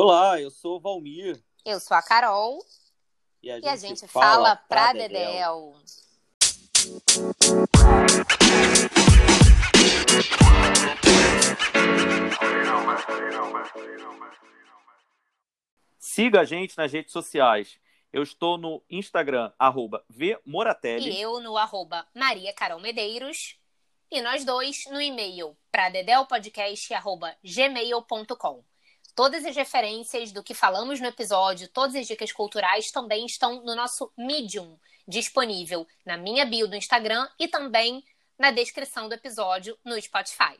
Olá, eu sou o Valmir. Eu sou a Carol. E a gente, E a gente fala pra Dedéu. Siga a gente nas redes sociais. Eu estou no Instagram, arroba vmoratelli. E eu no arroba Maria Carol Medeiros. E nós dois no e-mail pradedelpodcast.gmail.com. Todas as referências do que falamos no episódio, todas as dicas culturais também estão no nosso Medium, disponível na minha bio do Instagram e também na descrição do episódio no Spotify.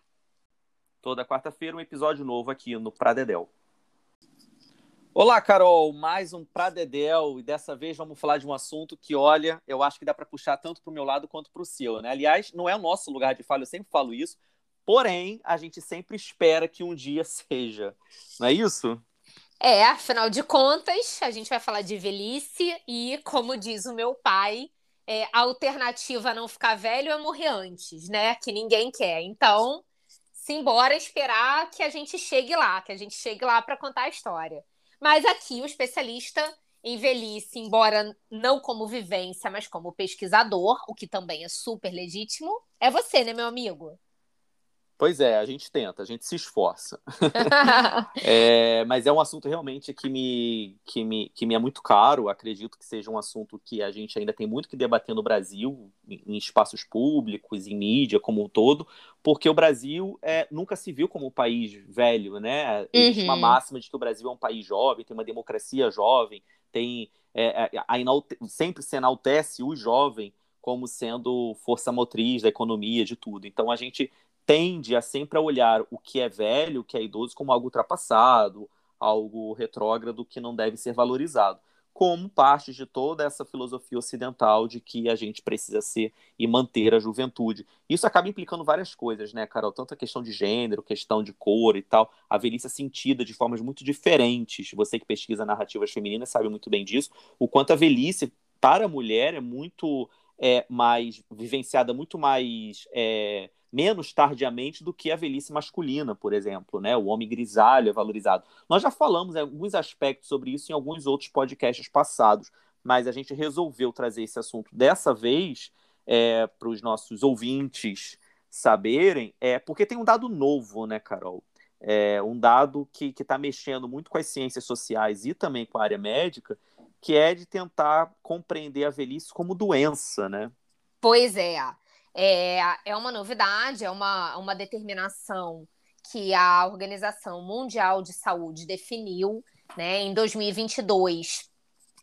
Toda quarta-feira um episódio novo aqui no Pradedel. Olá, Carol, mais um Pradedel e dessa vez vamos falar de um assunto que, olha, eu acho que dá para puxar tanto para o meu lado quanto para o seu, né? Aliás, não é o nosso lugar de fala, eu sempre falo isso, porém, a gente sempre espera que um dia seja, não é isso? É, afinal de contas, a gente vai falar de velhice e, como diz o meu pai, é, a alternativa a não ficar velho é morrer antes, né? Que ninguém quer. Então, simbora esperar que a gente chegue lá, que a gente chegue lá para contar a história. Mas aqui o especialista em velhice, embora não como vivência, mas como pesquisador, o que também é super legítimo, é você, né, meu amigo? Pois é, a gente tenta, a gente se esforça. é, mas é um assunto realmente que me, que, me, que me é muito caro. Acredito que seja um assunto que a gente ainda tem muito que debater no Brasil, em, espaços públicos, em mídia como um todo, porque o Brasil é, nunca se viu como um país velho, né? Existe uma Uhum. máxima de que o Brasil é um país jovem, tem uma democracia jovem, tem é, é, a enalte- sempre se enaltece o jovem como sendo força motriz da economia, de tudo. Então a gente tende a sempre olhar o que é velho, o que é idoso, como algo ultrapassado, algo retrógrado que não deve ser valorizado, como parte de toda essa filosofia ocidental de que a gente precisa ser e manter a juventude. Isso acaba implicando várias coisas, né, Carol? Tanto a questão de gênero, questão de cor e tal, a velhice é sentida de formas muito diferentes. Você que pesquisa narrativas femininas sabe muito bem disso, o quanto a velhice para a mulher é muito é, mais vivenciada, muito mais é, menos tardiamente do que a velhice masculina, por exemplo, né? O homem grisalho é valorizado. Nós já falamos em alguns aspectos sobre isso em alguns outros podcasts passados, mas a gente resolveu trazer esse assunto dessa vez é, para os nossos ouvintes saberem, é porque tem um dado novo, né, Carol? É, um dado que está mexendo muito com as ciências sociais e também com a área médica, que é de tentar compreender a velhice como doença, né? Pois é. É, é uma novidade, é uma, uma determinação que a Organização Mundial de Saúde definiu, né? Em 2022,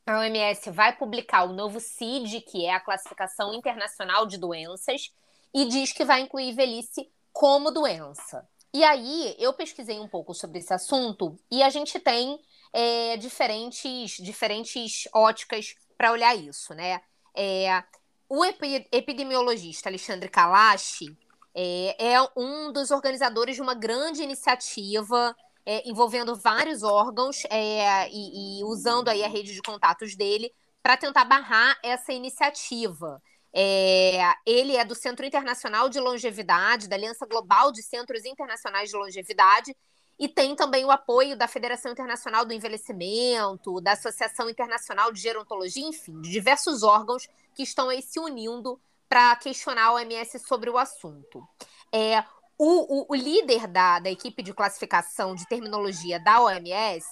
a OMS vai publicar o novo CID, que é a Classificação Internacional de Doenças, e diz que vai incluir velhice como doença. E aí, eu pesquisei um pouco sobre esse assunto e a gente tem é, diferentes, diferentes óticas para olhar isso, né? É, o epi- epidemiologista Alexandre Kalash é, é um dos organizadores de uma grande iniciativa é, envolvendo vários órgãos é, e, e usando aí a rede de contatos dele para tentar barrar essa iniciativa. É, ele é do Centro Internacional de Longevidade, da Aliança Global de Centros Internacionais de Longevidade, e tem também o apoio da Federação Internacional do Envelhecimento, da Associação Internacional de Gerontologia, enfim, de diversos órgãos que estão aí se unindo para questionar a OMS sobre o assunto. É, o, o- o líder da, da equipe de classificação de terminologia da OMS,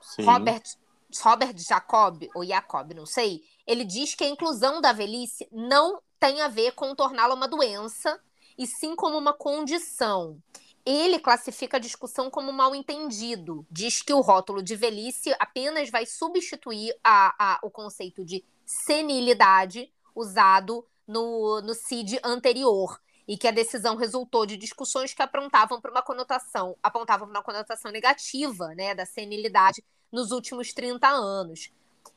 Sim. Robert, Robert Jacob, ou Jacob, não sei, ele diz que a inclusão da velhice não tem a ver com torná-la uma doença, e sim como uma condição. Ele classifica a discussão como mal entendido. Diz que o rótulo de velhice apenas vai substituir a, a- o conceito de senilidade usado no, no CID anterior. E que a decisão resultou de discussões que apontavam para uma conotação, apontavam para uma conotação negativa, né, da senilidade nos últimos 30 anos.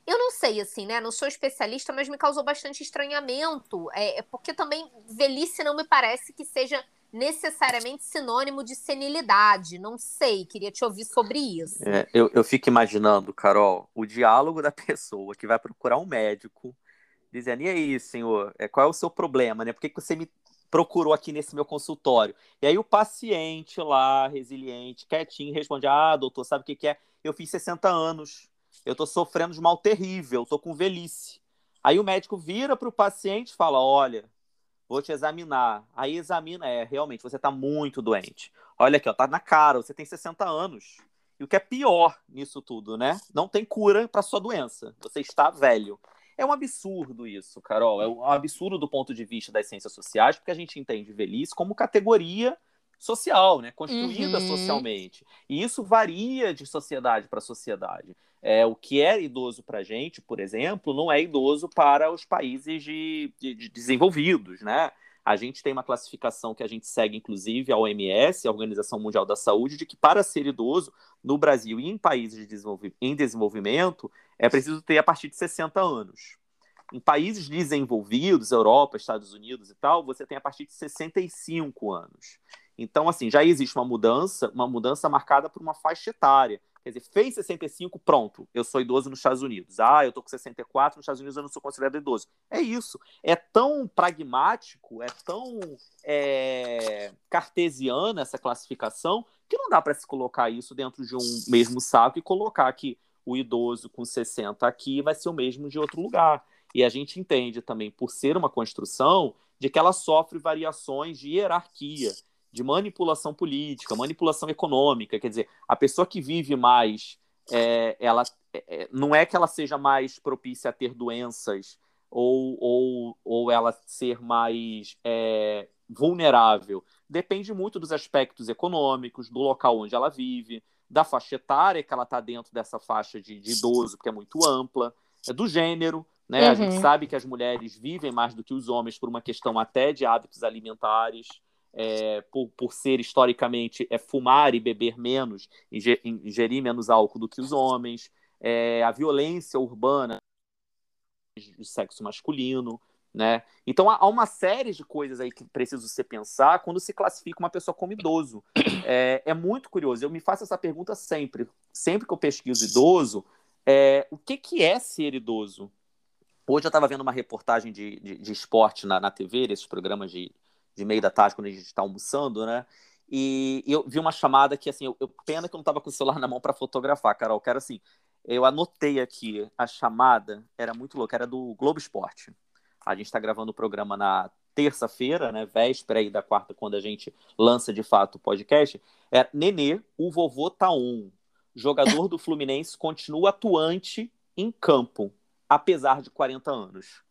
Eu não sei, assim, né? Não sou especialista, mas me causou bastante estranhamento. É, é porque também velhice não me parece que seja necessariamente sinônimo de senilidade. Não sei, queria te ouvir sobre isso. É, eu, eu fico imaginando, Carol, o diálogo da pessoa que vai procurar um médico, dizendo, e aí, senhor, é, qual é o seu problema, né? Por que, que você me procurou aqui nesse meu consultório. E aí o paciente lá, resiliente, quietinho, responde: Ah, doutor, sabe o que, que é? Eu fiz 60 anos, eu estou sofrendo de mal terrível, estou com velhice. Aí o médico vira para o paciente e fala: Olha, vou te examinar. Aí examina, é, realmente, você está muito doente. Olha aqui, ó, tá na cara, você tem 60 anos. E o que é pior nisso tudo, né? Não tem cura para sua doença. Você está velho. É um absurdo isso, Carol. É um absurdo do ponto de vista das ciências sociais, porque a gente entende velhice como categoria social, né? Construída uhum. socialmente. E isso varia de sociedade para sociedade. É, o que é idoso para a gente, por exemplo, não é idoso para os países de, de, de desenvolvidos, né? A gente tem uma classificação que a gente segue, inclusive, a OMS, a Organização Mundial da Saúde, de que para ser idoso no Brasil e em países de em desenvolvimento, é preciso ter a partir de 60 anos. Em países desenvolvidos, Europa, Estados Unidos e tal, você tem a partir de 65 anos. Então, assim, já existe uma mudança, uma mudança marcada por uma faixa etária. Quer dizer, fez 65, pronto, eu sou idoso nos Estados Unidos. Ah, eu tô com 64, nos Estados Unidos eu não sou considerado idoso. É isso. É tão pragmático, é tão é, cartesiana essa classificação, que não dá para se colocar isso dentro de um mesmo saco e colocar que o idoso com 60 aqui vai ser o mesmo de outro lugar. E a gente entende também, por ser uma construção, de que ela sofre variações de hierarquia de manipulação política, manipulação econômica. Quer dizer, a pessoa que vive mais, é, ela é, é, não é que ela seja mais propícia a ter doenças ou, ou, ou ela ser mais é, vulnerável. Depende muito dos aspectos econômicos, do local onde ela vive, da faixa etária que ela está dentro dessa faixa de, de idoso, que é muito ampla, é do gênero. Né? Uhum. A gente uhum. sabe que as mulheres vivem mais do que os homens por uma questão até de hábitos alimentares é, por, por ser historicamente é, fumar e beber menos, ingerir menos álcool do que os homens, é, a violência urbana do sexo masculino, né? Então há uma série de coisas aí que preciso se pensar quando se classifica uma pessoa como idoso. É, é muito curioso. Eu me faço essa pergunta sempre, sempre que eu pesquiso idoso, é, o que, que é ser idoso? Hoje eu estava vendo uma reportagem de, de, de esporte na, na TV, esses programas de, de meio da tarde, quando a gente está almoçando, né? E, eu vi uma chamada que, assim, eu, eu pena que eu não estava com o celular na mão para fotografar, Carol. Quero, assim, eu anotei aqui a chamada, era muito louca, era do Globo Esporte. A gente está gravando o programa na terça-feira, né? Véspera aí da quarta, quando a gente lança de fato o podcast. É Nenê, o vovô tá on. Jogador do Fluminense continua atuante em campo, apesar de 40 anos.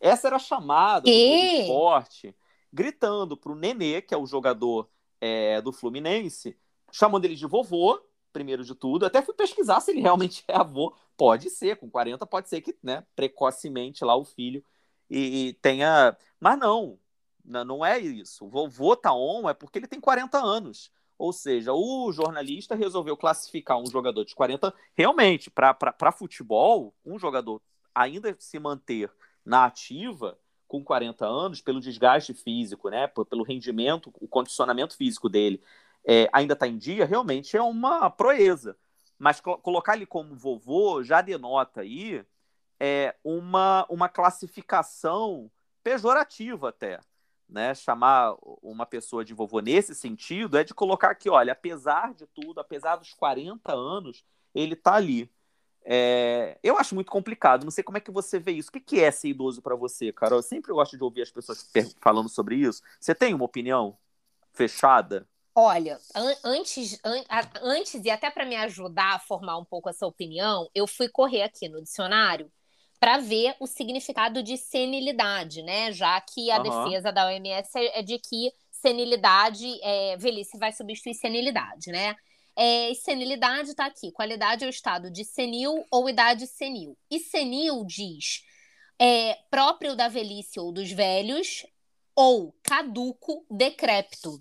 Essa era a chamada do Globo Esporte gritando para o Nenê, que é o jogador é, do Fluminense, chamando ele de vovô, primeiro de tudo. Até fui pesquisar se ele realmente é avô. Pode ser, com 40 pode ser que, né, precocemente lá o filho e, e tenha. Mas não, não é isso. O vovô tá on é porque ele tem 40 anos. Ou seja, o jornalista resolveu classificar um jogador de 40 realmente para futebol, um jogador ainda se manter na ativa com 40 anos, pelo desgaste físico, né, pelo rendimento, o condicionamento físico dele é, ainda está em dia, realmente é uma proeza. Mas colocar ele como vovô já denota aí é, uma, uma classificação pejorativa até. Né? Chamar uma pessoa de vovô nesse sentido é de colocar que, olha, apesar de tudo, apesar dos 40 anos, ele está ali. É, eu acho muito complicado. Não sei como é que você vê isso. O que é ser idoso para você, Carol? Eu sempre gosto de ouvir as pessoas falando sobre isso. Você tem uma opinião fechada? Olha, an antes, an antes e até para me ajudar a formar um pouco essa opinião, eu fui correr aqui no dicionário para ver o significado de senilidade, né? Já que a uhum. defesa da OMS é, é de que senilidade, é, velhice vai substituir senilidade, né? É, senilidade está aqui. Qualidade é o estado de senil ou idade senil. E senil diz é, próprio da velhice ou dos velhos, ou caduco, decrépito.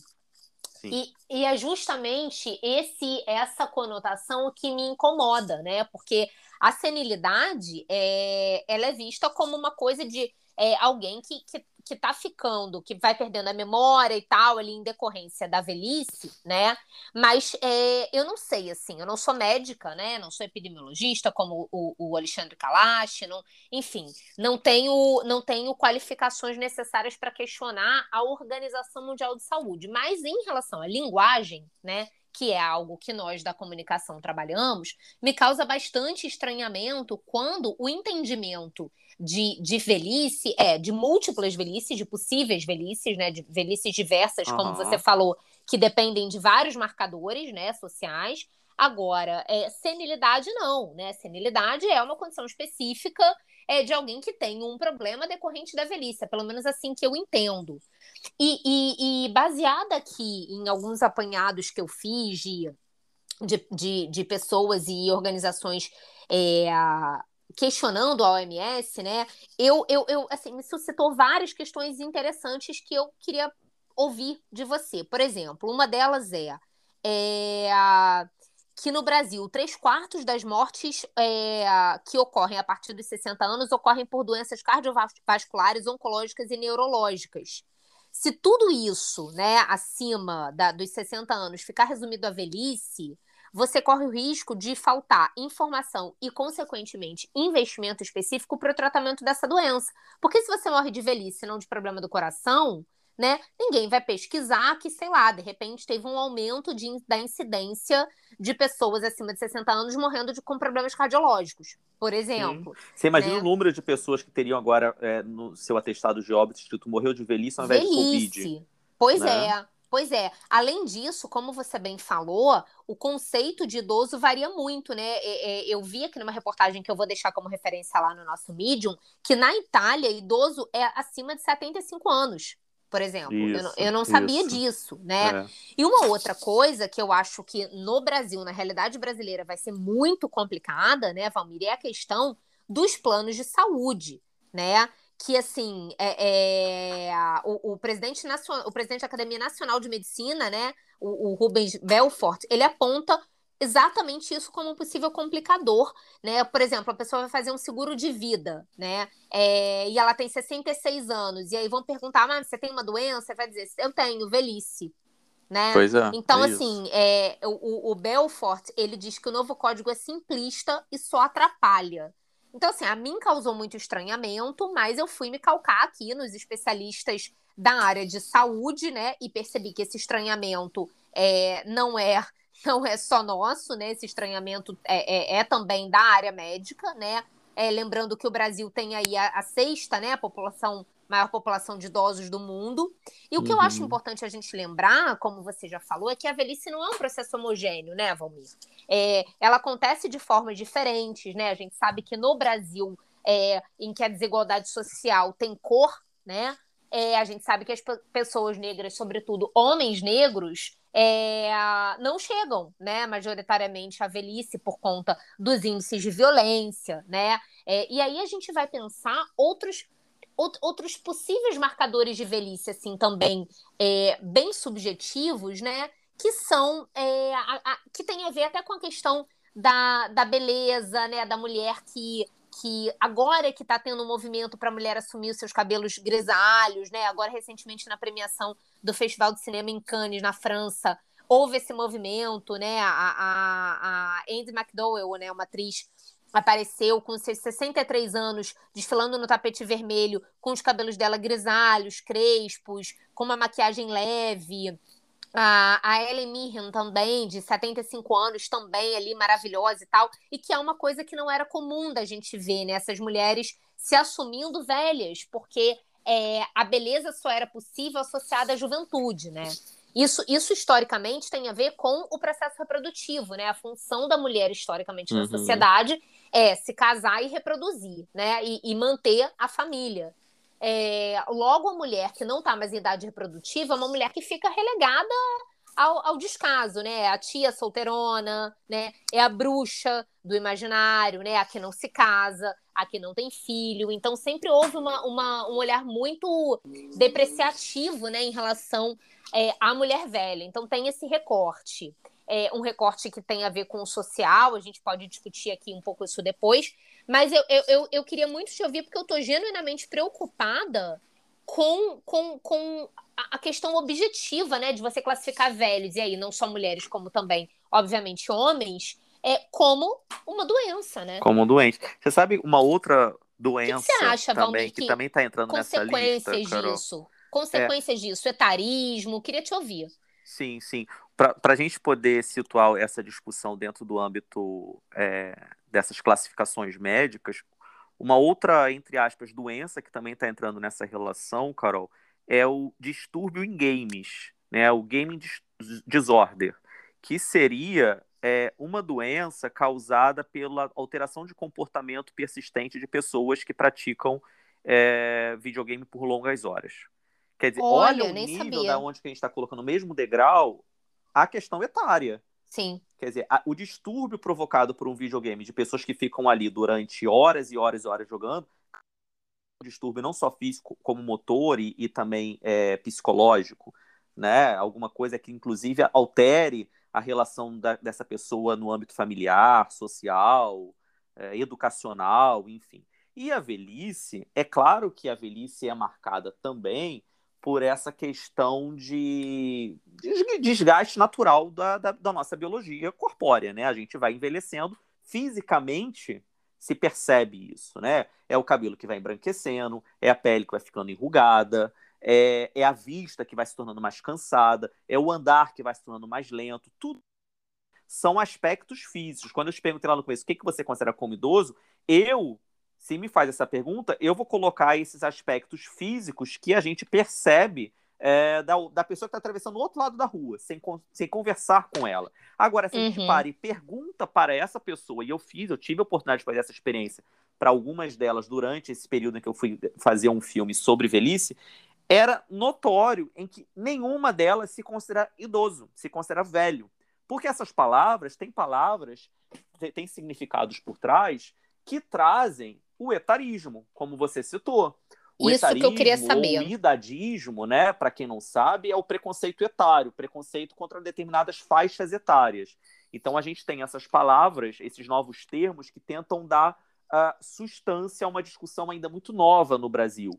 E, e, é justamente esse essa conotação que me incomoda, né? Porque a senilidade é, ela é vista como uma coisa de é, alguém que, que, que tá ficando, que vai perdendo a memória e tal, ali em decorrência da velhice, né? Mas é, eu não sei, assim, eu não sou médica, né? Não sou epidemiologista como o, o Alexandre Kalash, não, enfim, não tenho, não tenho qualificações necessárias para questionar a Organização Mundial de Saúde. Mas em relação à linguagem, né? Que é algo que nós da comunicação trabalhamos, me causa bastante estranhamento quando o entendimento de, de velhice é de múltiplas velhices, de possíveis velhices, né, de velhices diversas, uhum. como você falou, que dependem de vários marcadores, né, sociais. Agora, é, senilidade não, né? Senilidade é uma condição específica é, de alguém que tem um problema decorrente da velhice, é pelo menos assim que eu entendo. E, e, e baseada aqui em alguns apanhados que eu fiz de, de, de, pessoas e organizações é, questionando a OMS, né? Eu, eu, eu, assim, me suscitou várias questões interessantes que eu queria ouvir de você. Por exemplo, uma delas é, é que no Brasil, três quartos das mortes é, que ocorrem a partir dos 60 anos ocorrem por doenças cardiovasculares, oncológicas e neurológicas. Se tudo isso, né, acima da, dos 60 anos, ficar resumido à velhice, você corre o risco de faltar informação e, consequentemente, investimento específico para o tratamento dessa doença. Porque se você morre de velhice e não de problema do coração, né? Ninguém vai pesquisar que, sei lá, de repente teve um aumento de, da incidência de pessoas acima de 60 anos morrendo de, com problemas cardiológicos, por exemplo. Sim. Você imagina né? o número de pessoas que teriam agora é, no seu atestado de óbito escrito morreu de velhice ao invés velhice. de Covid. Pois né? é. Pois é. Além disso, como você bem falou, o conceito de idoso varia muito, né? Eu vi aqui numa reportagem que eu vou deixar como referência lá no nosso Medium, que na Itália, idoso é acima de 75 anos por exemplo. Isso, eu, não, eu não sabia isso. disso, né? É. E uma outra coisa que eu acho que no Brasil, na realidade brasileira, vai ser muito complicada, né, Valmir, é a questão dos planos de saúde, né? Que assim, é, é o, o, presidente nacional, o presidente da Academia Nacional de Medicina, né, o, o Rubens Belfort, ele aponta exatamente isso como um possível complicador, né? Por exemplo, a pessoa vai fazer um seguro de vida, né? É, e ela tem 66 anos, e aí vão perguntar, mas você tem uma doença? Vai dizer, eu tenho, velhice. Né? Pois é. Então, é assim, é, o, o Belfort, ele diz que o novo código é simplista e só atrapalha. Então, assim, a mim causou muito estranhamento, mas eu fui me calcar aqui nos especialistas da área de saúde, né? E percebi que esse estranhamento é, não é não é só nosso, né? Esse estranhamento é, é, é também da área médica, né? É, lembrando que o Brasil tem aí a, a, sexta, né? A população, maior população de idosos do mundo. E o que uhum. eu acho uhum. importante a gente lembrar, como você já falou, é que a velhice não é um processo homogêneo, né, Valmir? É, ela acontece de formas diferentes, né? A gente sabe que no Brasil, é, em que a desigualdade social tem cor, né? É, a gente sabe que as pessoas negras, sobretudo homens negros, é, não chegam, né, majoritariamente à velhice por conta dos índices de violência, né? É, e aí a gente vai pensar outros outros possíveis marcadores de velhice, assim, também é, bem subjetivos, né? Que são é, a, a, que tem a ver até com a questão da, da beleza, né? Da mulher que que agora que está tendo um movimento para a mulher assumir os seus cabelos grisalhos, né? Agora, recentemente, na premiação do Festival de Cinema em Cannes, na França, houve esse movimento, né? A, a, a Andy McDowell, né? Uma atriz apareceu com seus 63 anos, desfilando no tapete vermelho, com os cabelos dela grisalhos, crespos, com uma maquiagem leve. A, a Ellen Mirren também, de 75 anos, também ali maravilhosa e tal, e que é uma coisa que não era comum da gente ver, né? Essas mulheres se assumindo velhas, porque é, a beleza só era possível associada à juventude, né? Isso, isso historicamente tem a ver com o processo reprodutivo, né? A função da mulher historicamente uhum. na sociedade é se casar e reproduzir, né? E, e manter a família. É, logo, a mulher que não está mais em idade reprodutiva é uma mulher que fica relegada ao, ao, descaso, né? É a tia solteirona, né? É a bruxa do imaginário, né? A que não se casa, a que não tem filho. Então, sempre houve uma, uma um olhar muito depreciativo, né? Em relação é, à mulher velha. Então, tem esse recorte. É um recorte que tem a ver com o social, a gente pode discutir aqui um pouco isso depois, mas eu, eu, eu, eu queria muito te ouvir, porque eu estou genuinamente preocupada com, com, com a questão objetiva, né, de você classificar velhos, e aí não só mulheres, como também, obviamente, homens, é como uma doença, né? Como doente. Você sabe uma outra doença que, que, acha, também, Valmir, que, que também está entrando nessa lista, Consequências disso. Consequências é. disso, etarismo, queria te ouvir. Sim, sim. Para a gente poder situar essa discussão dentro do âmbito é, dessas classificações médicas, uma outra, entre aspas, doença que também está entrando nessa relação, Carol, é o distúrbio em games, né? o gaming disorder, que seria é, uma doença causada pela alteração de comportamento persistente de pessoas que praticam é, videogame por longas horas. Quer dizer, olha, olha o nível sabia. da onde que a gente está colocando o mesmo degrau a questão etária. Sim. Quer dizer, a, o distúrbio provocado por um videogame de pessoas que ficam ali durante horas e horas e horas jogando, um distúrbio não só físico, como motor e, e também é, psicológico, né? Alguma coisa que, inclusive, altere a relação da, dessa pessoa no âmbito familiar, social, é, educacional, enfim. E a velhice, é claro que a velhice é marcada também por essa questão de desgaste natural da, da, da, nossa biologia corpórea, né? A gente vai envelhecendo fisicamente se percebe isso, né? É o cabelo que vai embranquecendo, é a pele que vai ficando enrugada, é, é a vista que vai se tornando mais cansada, é o andar que vai se tornando mais lento, tudo são aspectos físicos. Quando eu te perguntei lá no começo o que, que você considera como idoso, eu se me faz essa pergunta, eu vou colocar esses aspectos físicos que a gente percebe é, da, da pessoa que está atravessando o outro lado da rua, sem, sem conversar com ela. Agora, se a gente uhum. para e pergunta para essa pessoa, e eu fiz, eu tive a oportunidade de fazer essa experiência para algumas delas durante esse período em que eu fui fazer um filme sobre velhice, era notório em que nenhuma delas se considera idoso, se considera velho. Porque essas palavras têm palavras, têm significados por trás que trazem o etarismo, como você citou. O Isso etarismo, que eu queria saber. O idadismo, né, para quem não sabe, é o preconceito etário, preconceito contra determinadas faixas etárias. Então a gente tem essas palavras, esses novos termos que tentam dar uh, substância a uma discussão ainda muito nova no Brasil.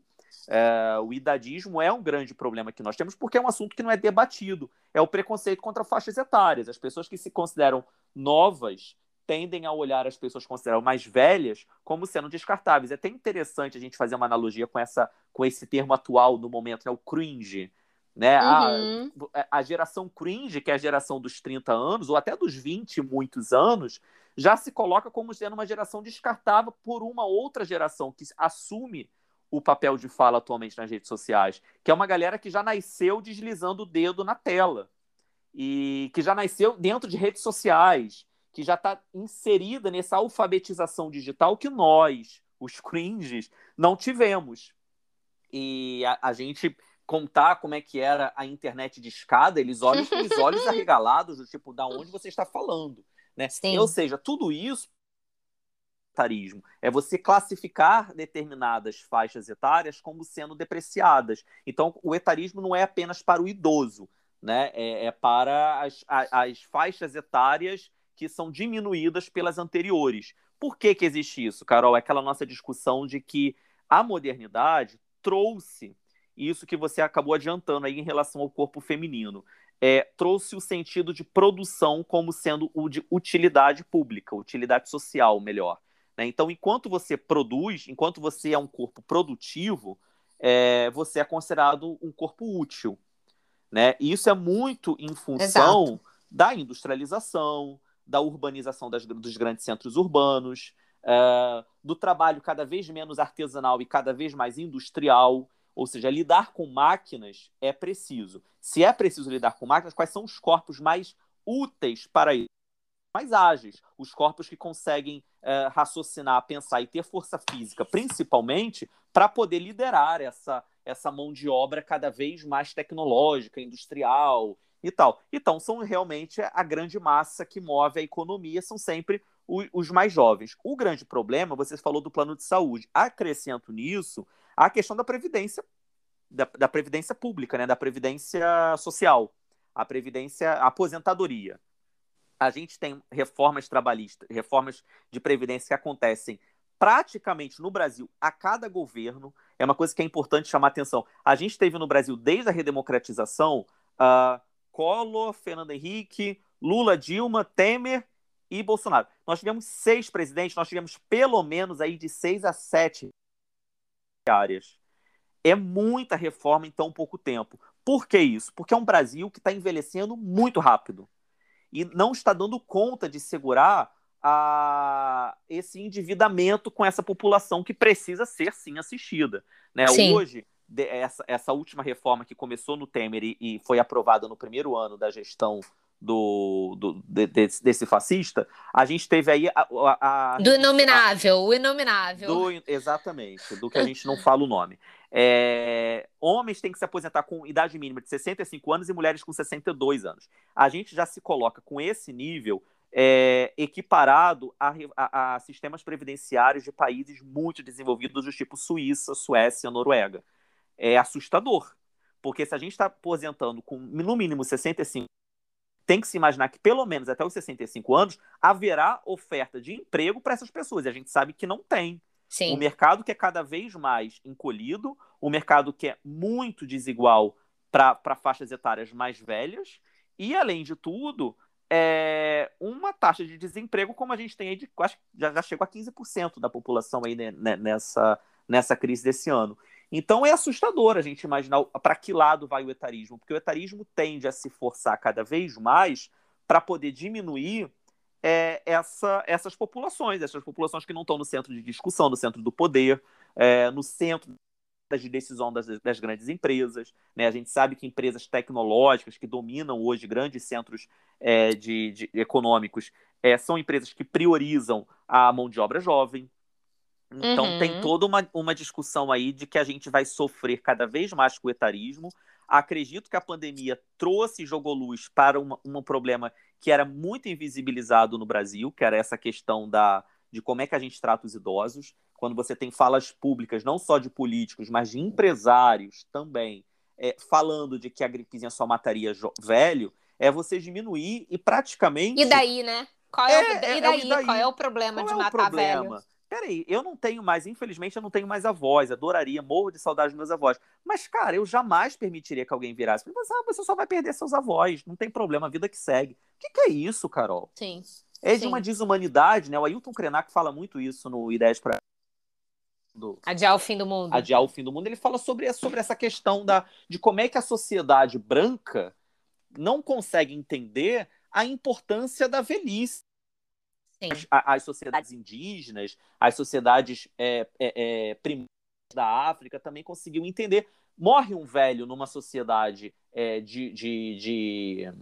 Uh, o idadismo é um grande problema que nós temos porque é um assunto que não é debatido. É o preconceito contra faixas etárias. As pessoas que se consideram novas tendem a olhar as pessoas consideradas mais velhas como sendo descartáveis. É até interessante a gente fazer uma analogia com, essa, com esse termo atual no momento, né? o cringe. Né? Uhum. A, a geração cringe, que é a geração dos 30 anos, ou até dos 20 e muitos anos, já se coloca como sendo uma geração descartável por uma outra geração que assume o papel de fala atualmente nas redes sociais, que é uma galera que já nasceu deslizando o dedo na tela e que já nasceu dentro de redes sociais, que já está inserida nessa alfabetização digital que nós, os cringes, não tivemos. E a, a gente contar como é que era a internet de escada, eles olham com os olhos arregalados, do tipo, da onde você está falando. Né? Ou seja, tudo isso. É você classificar determinadas faixas etárias como sendo depreciadas. Então, o etarismo não é apenas para o idoso, né? é, é para as, as faixas etárias que são diminuídas pelas anteriores. Por que, que existe isso, Carol? É aquela nossa discussão de que a modernidade trouxe isso que você acabou adiantando aí em relação ao corpo feminino. É, trouxe o sentido de produção como sendo o de utilidade pública, utilidade social, melhor. Né? Então, enquanto você produz, enquanto você é um corpo produtivo, é, você é considerado um corpo útil. Né? E isso é muito em função Exato. da industrialização, da urbanização das, dos grandes centros urbanos, uh, do trabalho cada vez menos artesanal e cada vez mais industrial. Ou seja, lidar com máquinas é preciso. Se é preciso lidar com máquinas, quais são os corpos mais úteis para isso? Mais ágeis, os corpos que conseguem uh, raciocinar, pensar e ter força física, principalmente, para poder liderar essa, essa mão de obra cada vez mais tecnológica, industrial e tal. Então, são realmente a grande massa que move a economia, são sempre os mais jovens. O grande problema, você falou do plano de saúde. Acrescento nisso a questão da previdência, da, da previdência pública, né? da previdência social, a previdência, a aposentadoria. A gente tem reformas trabalhistas, reformas de previdência que acontecem praticamente no Brasil a cada governo é uma coisa que é importante chamar atenção. A gente teve no Brasil, desde a redemocratização, uh, Collor, Fernando Henrique, Lula, Dilma, Temer e Bolsonaro. Nós tivemos seis presidentes, nós tivemos pelo menos aí de seis a sete áreas. É muita reforma em tão pouco tempo. Por que isso? Porque é um Brasil que está envelhecendo muito rápido e não está dando conta de segurar a, esse endividamento com essa população que precisa ser sim assistida. Né? Sim. Hoje, essa, essa última reforma que começou no Temer e, e foi aprovada no primeiro ano da gestão do, do de, desse, desse, fascista, a gente teve aí a, a, a do inominável, a, o inominável. Do, exatamente, do que a gente não fala o nome. É, homens têm que se aposentar com idade mínima de 65 anos e mulheres com 62 anos. A gente já se coloca com esse nível é, equiparado a, a, a, sistemas previdenciários de países muito desenvolvidos, do tipo Suíça, Suécia, Noruega. É assustador, porque se a gente está aposentando com no mínimo 65 tem que se imaginar que pelo menos até os 65 anos haverá oferta de emprego para essas pessoas. E a gente sabe que não tem. Sim. O mercado que é cada vez mais encolhido, o mercado que é muito desigual para faixas etárias mais velhas, e além de tudo, é uma taxa de desemprego como a gente tem aí de acho já, já chegou a 15% da população aí né, nessa, nessa crise desse ano. Então é assustador a gente imaginar para que lado vai o etarismo, porque o etarismo tende a se forçar cada vez mais para poder diminuir é, essa, essas populações, essas populações que não estão no centro de discussão, no centro do poder, é, no centro de decisão das, das, grandes empresas. Né? A gente sabe que empresas tecnológicas que dominam hoje grandes centros é, de, de, econômicos é, são empresas que priorizam a mão de obra jovem. Então uhum. tem toda uma, uma discussão aí de que a gente vai sofrer cada vez mais com o etarismo. Acredito que a pandemia trouxe e jogou luz para uma, um problema que era muito invisibilizado no Brasil, que era essa questão da, de como é que a gente trata os idosos. Quando você tem falas públicas, não só de políticos, mas de empresários também, é, falando de que a gripezinha só mataria velho, é você diminuir e praticamente. E daí, né? Qual é, é, o... e, daí, é, e daí? Qual é o problema Qual de é matar problema? velho? Peraí, eu não tenho mais, infelizmente, eu não tenho mais avós, adoraria, morro de saudade dos meus avós. Mas, cara, eu jamais permitiria que alguém virasse. Mas, ah, você só vai perder seus avós, não tem problema, a vida que segue. O que, que é isso, Carol? Sim. É de uma desumanidade, né? O Ailton Krenak fala muito isso no Ideias para do Adiar o fim do mundo. Adiar o fim do mundo. Ele fala sobre, sobre essa questão da, de como é que a sociedade branca não consegue entender a importância da velhice as, as, sociedades indígenas, as sociedades é, é, é, primárias da África também conseguiu entender. Morre um velho numa sociedade é, de, de, de,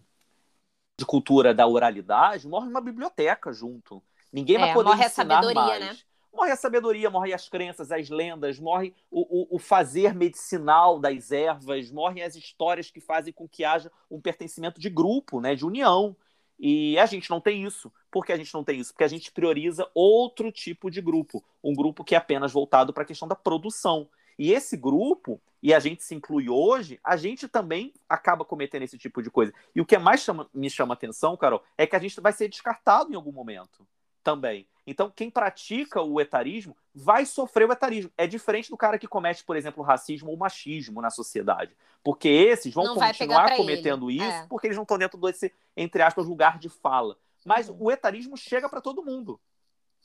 de, cultura da oralidade, morre uma biblioteca junto. Ninguém vai é, poder morre ensinar a sabedoria, mais. Né? Morre a sabedoria, morre as crenças, as lendas, morre o, o, o, fazer medicinal das ervas, morrem as histórias que fazem com que haja um pertencimento de grupo, né, de união. E a gente não tem isso. Por que a gente não tem isso? Porque a gente prioriza outro tipo de grupo, um grupo que é apenas voltado para a questão da produção. E esse grupo, e a gente se inclui hoje, a gente também acaba cometendo esse tipo de coisa. E o que mais chama, me chama atenção, Carol, é que a gente vai ser descartado em algum momento também. Então, quem pratica o etarismo vai sofrer o etarismo. É diferente do cara que comete, por exemplo, racismo ou machismo na sociedade. Porque esses vão não continuar cometendo ele. isso é. porque eles não estão dentro desse, entre aspas, lugar de fala. Mas uhum. o etarismo chega para todo mundo.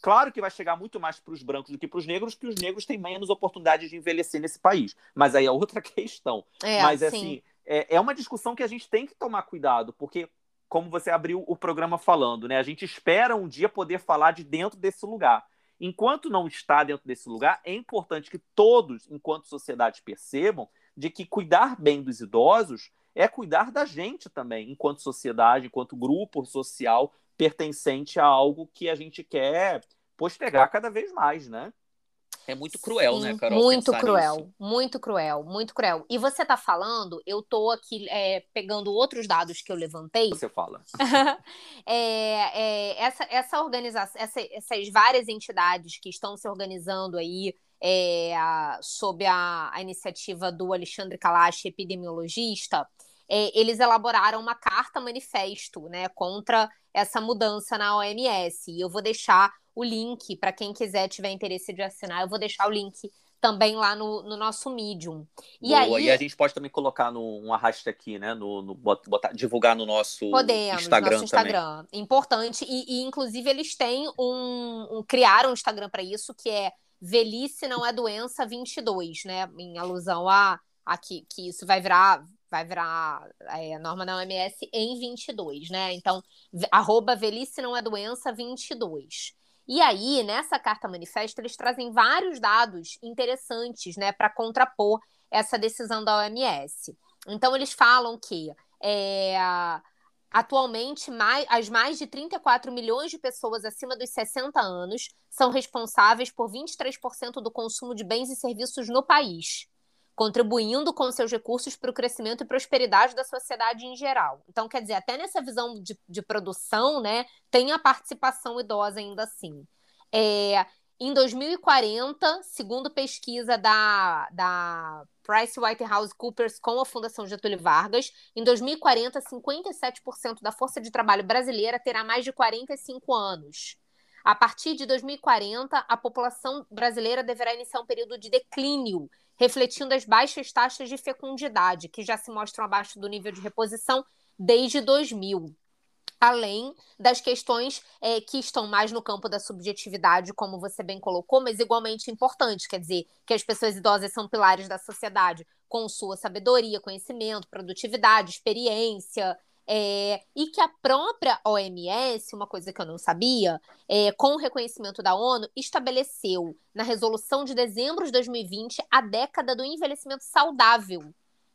Claro que vai chegar muito mais para os brancos do que para os negros, porque os negros têm menos oportunidades de envelhecer nesse país. Mas aí é outra questão. É, Mas, assim, é, é uma discussão que a gente tem que tomar cuidado, porque como você abriu o programa falando, né? A gente espera um dia poder falar de dentro desse lugar. Enquanto não está dentro desse lugar, é importante que todos, enquanto sociedade, percebam de que cuidar bem dos idosos é cuidar da gente também, enquanto sociedade, enquanto grupo social pertencente a algo que a gente quer postergar cada vez mais, né? É muito cruel, né, Sim, né, Carol? Muito cruel, nisso. muito cruel, muito cruel. E você tá falando, eu tô aqui é, pegando outros dados que eu levantei. Você fala. é, é, essa, essa organização, essa, essas várias entidades que estão se organizando aí é, a, sob a, a, iniciativa do Alexandre Kalash, epidemiologista, é, eles elaboraram uma carta manifesto né, contra essa mudança na OMS. E eu vou deixar o link para quem quiser tiver interesse de assinar, eu vou deixar o link também lá no, no nosso Medium. E Boa, aí e a gente pode também colocar no, um arraste aqui, né? No, no botar, divulgar no nosso podemos, Instagram, nosso Instagram. Também. Importante. E, e, inclusive, eles têm um, um criaram um Instagram para isso, que é Velhice Não É Doença 22, né? Em alusão a, a que, que isso vai virar vai virar é, norma da OMS em 22, né? Então, arroba velhice não é doença 22. E aí, nessa carta manifesto, eles trazem vários dados interessantes, né, para contrapor essa decisão da OMS. Então, eles falam que é, atualmente mais, as mais de 34 milhões de pessoas acima dos 60 anos são responsáveis por 23% do consumo de bens e serviços no país contribuindo com seus recursos para o crescimento e prosperidade da sociedade em geral. Então, quer dizer, até nessa visão de, de produção, né, tem a participação idosa ainda assim. É, em 2040, segundo pesquisa da, da PricewaterhouseCoopers com a Fundação Getúlio Vargas, em 2040, 57% da força de trabalho brasileira terá mais de 45 anos. A partir de 2040, a população brasileira deverá iniciar um período de declínio refletindo as baixas taxas de fecundidade, que já se mostram abaixo do nível de reposição desde 2000 além das questões é, que estão mais no campo da subjetividade, como você bem colocou, mas igualmente importantes, quer dizer, que as pessoas idosas são pilares da sociedade, com sua sabedoria, conhecimento, produtividade, experiência, é, e que a própria OMS, uma coisa que eu não sabia, é, com o reconhecimento da ONU, estabeleceu na resolução de dezembro de 2020 a década do envelhecimento saudável,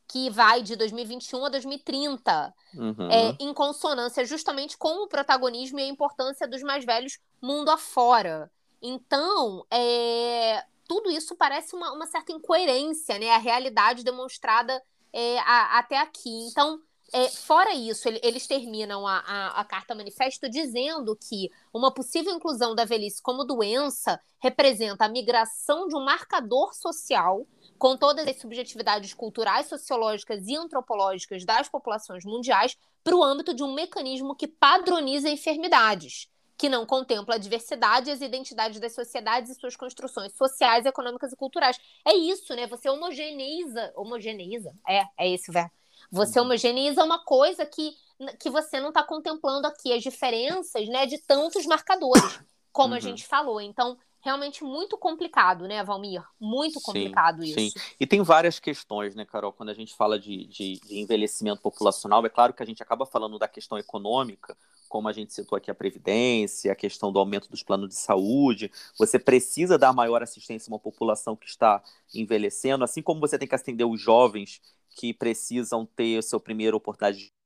que vai de 2021 a 2030, uhum. é, em consonância justamente com o protagonismo e a importância dos mais velhos mundo afora. Então, é, tudo isso parece uma, uma, certa incoerência, né? A realidade demonstrada é, a, até aqui. Então, é, fora isso, ele, eles terminam a, a, a, carta manifesto dizendo que uma possível inclusão da velhice como doença representa a migração de um marcador social com todas as subjetividades culturais, sociológicas e antropológicas das populações mundiais para o âmbito de um mecanismo que padroniza enfermidades, que não contempla a diversidade e as identidades das sociedades e suas construções sociais, econômicas e culturais. É isso, né? Você homogeneiza, homogeneiza, é, é esse o verbo você uhum. homogeneiza uma coisa que, que você não está contemplando aqui, as diferenças né, de tantos marcadores, como uhum. a gente falou. Então, realmente muito complicado, né, Valmir? Muito complicado sim, isso. Sim, e tem várias questões, né, Carol, quando a gente fala de, de, de, envelhecimento populacional, é claro que a gente acaba falando da questão econômica, como a gente citou aqui a Previdência, a questão do aumento dos planos de saúde, você precisa dar maior assistência a uma população que está envelhecendo, assim como você tem que atender os jovens que precisam ter a sua primeira oportunidade de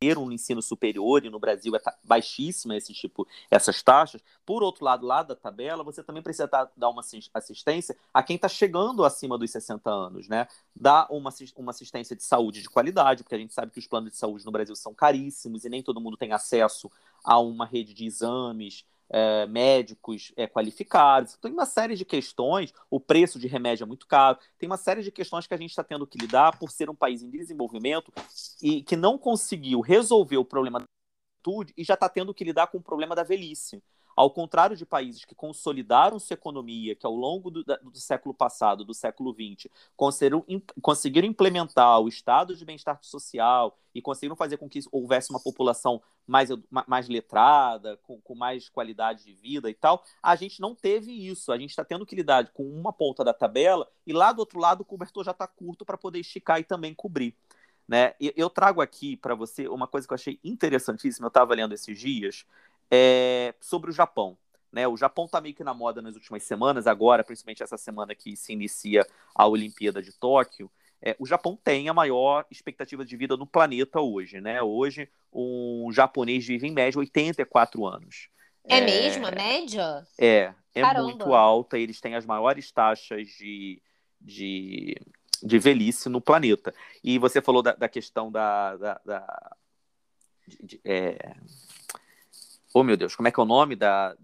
ter um ensino superior, e no Brasil é baixíssima esse tipo, essas taxas. Por outro lado, lá da tabela, você também precisa dar uma assistência a quem está chegando acima dos 60 anos, né? Dar uma, uma assistência de saúde de qualidade, porque a gente sabe que os planos de saúde no Brasil são caríssimos e nem todo mundo tem acesso a uma rede de exames é, médicos é, qualificados. Tem uma série de questões. O preço de remédio é muito caro. Tem uma série de questões que a gente está tendo que lidar por ser um país em desenvolvimento e que não conseguiu resolver o problema da juventude e já está tendo que lidar com o problema da velhice. Ao contrário de países que consolidaram sua economia, que ao longo do, do século passado, do século XX, conseguiram, conseguiram implementar o estado de bem-estar social e conseguiram fazer com que houvesse uma população mais, mais letrada, com, com mais qualidade de vida e tal, a gente não teve isso. A gente está tendo que lidar com uma ponta da tabela e lá do outro lado o cobertor já está curto para poder esticar e também cobrir. Né? Eu trago aqui para você uma coisa que eu achei interessantíssima, eu estava lendo esses dias, é, sobre o Japão. Né? O Japão está meio que na moda nas últimas semanas, agora, principalmente essa semana que se inicia a Olimpíada de Tóquio. É, o Japão tem a maior expectativa de vida no planeta hoje. Né? Hoje, um japonês vive em média 84 anos. É, é mesmo? A média? É, é Caramba. muito alta. Eles têm as maiores taxas de, de, de velhice no planeta. E você falou da, da questão da. da, da de, de, é oh meu Deus, como é que é o nome da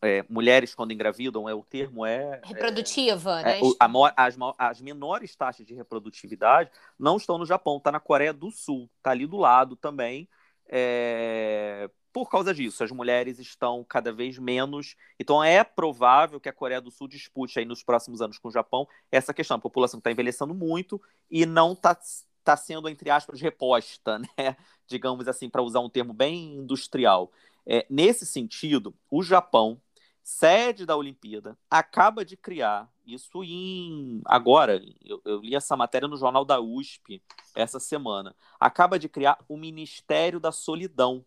é, mulheres quando engravidam? É o termo é, é reprodutiva, é, né? O, a, as, as menores taxas de reprodutividade não estão no Japão, está na Coreia do Sul, está ali do lado também. É, por causa disso. As mulheres estão cada vez menos. Então, é provável que a Coreia do Sul dispute aí nos próximos anos com o Japão essa questão. A população está envelhecendo muito e não está tá sendo, entre aspas, reposta, né? digamos assim, para usar um termo bem industrial. É, nesse sentido, o Japão, sede da Olimpíada, acaba de criar, isso em. Agora, eu, eu li essa matéria no jornal da USP essa semana, acaba de criar o Ministério da Solidão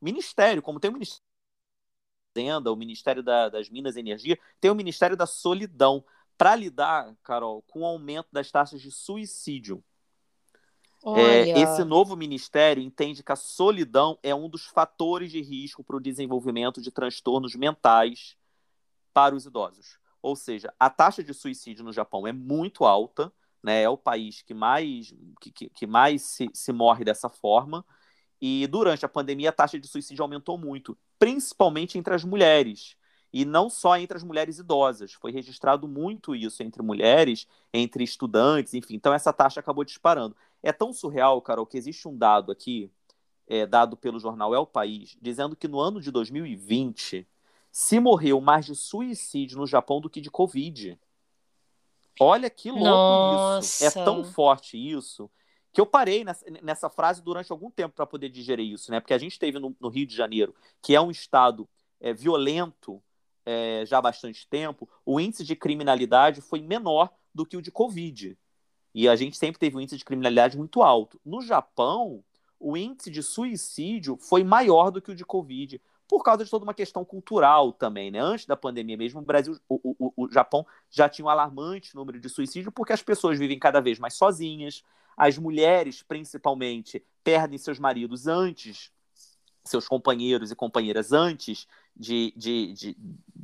ministério, como tem o Ministério da Fazenda, o Ministério da, das Minas e Energia, tem o Ministério da Solidão, para lidar, Carol, com o aumento das taxas de suicídio. É, esse novo ministério entende que a solidão é um dos fatores de risco para o desenvolvimento de transtornos mentais para os idosos. Ou seja, a taxa de suicídio no Japão é muito alta, né? é o país que mais, que, que mais se, se morre dessa forma. E durante a pandemia, a taxa de suicídio aumentou muito, principalmente entre as mulheres. E não só entre as mulheres idosas. Foi registrado muito isso entre mulheres, entre estudantes, enfim. Então, essa taxa acabou disparando. É tão surreal, Carol, que existe um dado aqui, é, dado pelo jornal É o País, dizendo que no ano de 2020 se morreu mais de suicídio no Japão do que de Covid. Olha que louco Nossa. isso. É tão forte isso que eu parei nessa, nessa frase durante algum tempo para poder digerir isso, né? Porque a gente teve no, no Rio de Janeiro, que é um estado é, violento é, já há bastante tempo, o índice de criminalidade foi menor do que o de Covid. E a gente sempre teve um índice de criminalidade muito alto. No Japão, o índice de suicídio foi maior do que o de Covid, por causa de toda uma questão cultural também, né? Antes da pandemia mesmo, o Brasil, o, o, o Japão já tinha um alarmante número de suicídio, porque as pessoas vivem cada vez mais sozinhas, as mulheres, principalmente, perdem seus maridos antes, seus companheiros e companheiras antes de, de, de,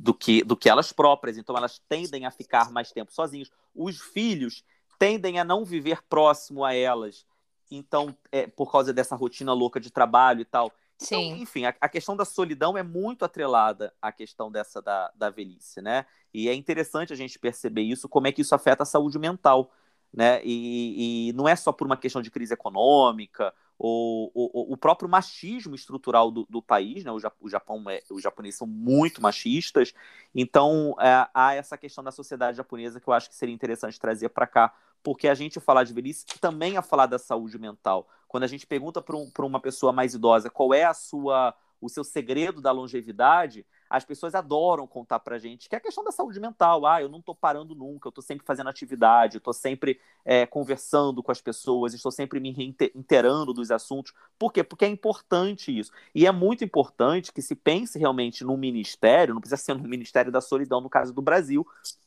do, que, do que elas próprias. Então, elas tendem a ficar mais tempo sozinhas. Os filhos tendem a não viver próximo a elas. Então, é, por causa dessa rotina louca de trabalho e tal. Então, Sim. enfim, a, a, questão da solidão é muito atrelada à questão dessa da, da velhice, né? E é interessante a gente perceber isso, como é que isso afeta a saúde mental né? E, e, não é só por uma questão de crise econômica ou, ou o próprio machismo estrutural do, do país, né? O, o Japão, é, os japoneses são muito machistas, então é, há essa questão da sociedade japonesa que eu acho que seria interessante trazer para cá, porque a gente falar de velhice também é falar da saúde mental. Quando a gente pergunta para um, uma pessoa mais idosa qual é a sua o seu segredo da longevidade, as pessoas adoram contar pra gente, que é a questão da saúde mental. Ah, eu não tô parando nunca, eu tô sempre fazendo atividade, eu tô sempre é, conversando com as pessoas, estou sempre me inteirando dos assuntos. Por quê? Porque é importante isso. E é muito importante que se pense realmente num ministério, não precisa ser no Ministério da Solidão, no caso do Brasil,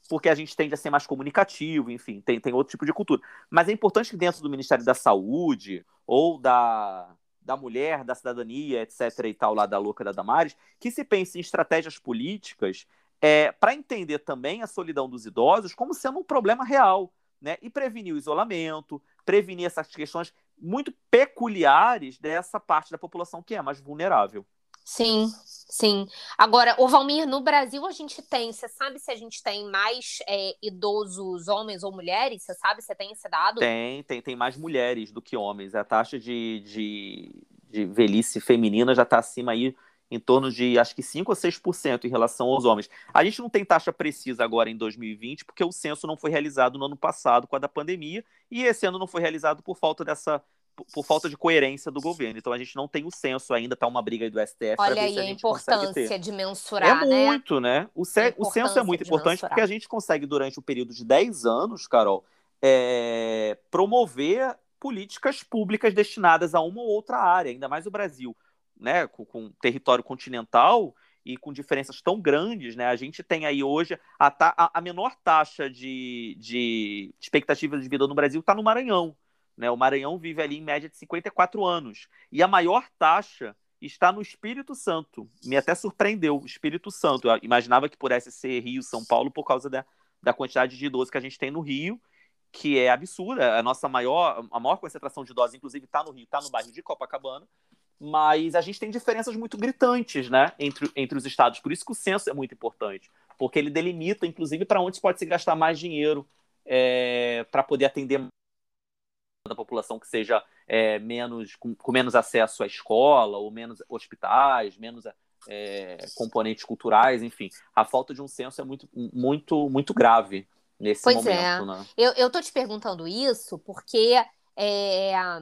porque a gente tende a ser mais comunicativo, enfim, tem, tem outro tipo de cultura. Mas é importante que dentro do Ministério da Saúde ou da da mulher, da cidadania, etc. e tal, lá da louca da Damares, que se pense em estratégias políticas é, para entender também a solidão dos idosos como sendo um problema real, né? E prevenir o isolamento, prevenir essas questões muito peculiares dessa parte da população que é mais vulnerável. Sim, sim. Agora, o Valmir, no Brasil a gente tem, você sabe se a gente tem mais é, idosos homens ou mulheres? Você sabe, você tem esse dado? Tem, tem, tem mais mulheres do que homens. A taxa de, de, de velhice feminina já está acima aí em torno de acho que 5 ou 6% em relação aos homens. A gente não tem taxa precisa agora em 2020, porque o censo não foi realizado no ano passado com a da pandemia, e esse ano não foi realizado por falta dessa por falta de coerência do governo. Então a gente não tem o censo ainda, tá uma briga aí do STF. Olha aí a, a importância de mensurar, é né? muito, né? O, ce... o censo é muito importante mensurar. porque a gente consegue, durante o um período de 10 anos, Carol, é... promover políticas públicas destinadas a uma ou outra área, ainda mais o Brasil, né? Com, com território continental e com diferenças tão grandes, né? A gente tem aí hoje a, ta... a menor taxa de, de expectativa de vida no Brasil está no Maranhão. Né? O Maranhão vive ali em média de 54 anos. E a maior taxa está no Espírito Santo. Me até surpreendeu, Espírito Santo. Eu imaginava que pudesse ser Rio, São Paulo, por causa da, da quantidade de idosos que a gente tem no Rio, que é absurda. A nossa maior, a maior concentração de idosos, inclusive, está no Rio, está no bairro de Copacabana. Mas a gente tem diferenças muito gritantes né, entre, entre os estados. Por isso que o censo é muito importante, porque ele delimita, inclusive, para onde pode se gastar mais dinheiro é, para poder atender da população que seja é, menos com, com, menos acesso à escola ou menos hospitais, menos é, componentes culturais, enfim, a falta de um censo é muito muito muito grave nesse pois momento. É. Né? Eu, eu tô te perguntando isso porque é, a,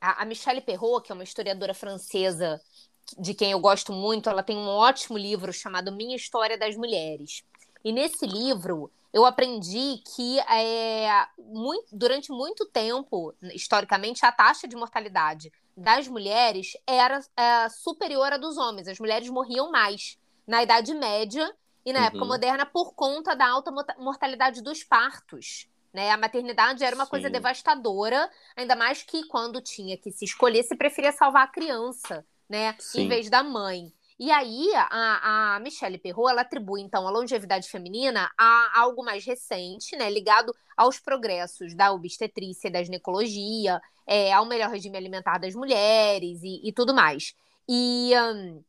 a Michelle Perrault, que é uma historiadora francesa de quem eu gosto muito, ela tem um ótimo livro chamado Minha História das Mulheres. E nesse livro eu aprendi que é, muito, durante muito tempo, historicamente, a taxa de mortalidade das mulheres era é, superior à dos homens. As mulheres morriam mais na Idade Média e na uhum. época moderna por conta da alta mortalidade dos partos. Né? A maternidade era uma Sim. coisa devastadora, ainda mais que quando tinha que se escolher, se preferia salvar a criança, né? Em vez da mãe. E aí, a, a Michelle Perrault, ela atribui, então, a longevidade feminina a algo mais recente, né, ligado aos progressos da obstetrícia da ginecologia, é, ao melhor regime alimentar das mulheres e, e tudo mais. E, um,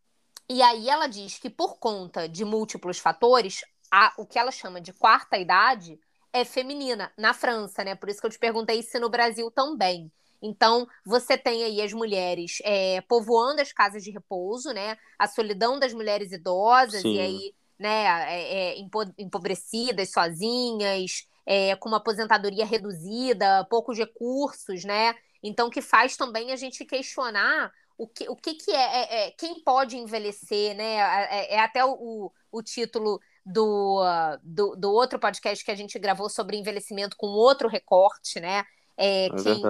e aí ela diz que, por conta de múltiplos fatores, a, o que ela chama de quarta idade é feminina, na França, né? Por isso que eu te perguntei se no Brasil também. Então, você tem aí as mulheres é, povoando as casas de repouso, né? A solidão das mulheres idosas, Sim. e aí, né, é, é, empobrecidas, sozinhas, é, com uma aposentadoria reduzida, poucos recursos, né? Então, que faz também a gente questionar o que, o que, que é, é, é quem pode envelhecer, né? É, até o, o título do, do, do, outro podcast que a gente gravou sobre envelhecimento com outro recorte, né? É, é quem,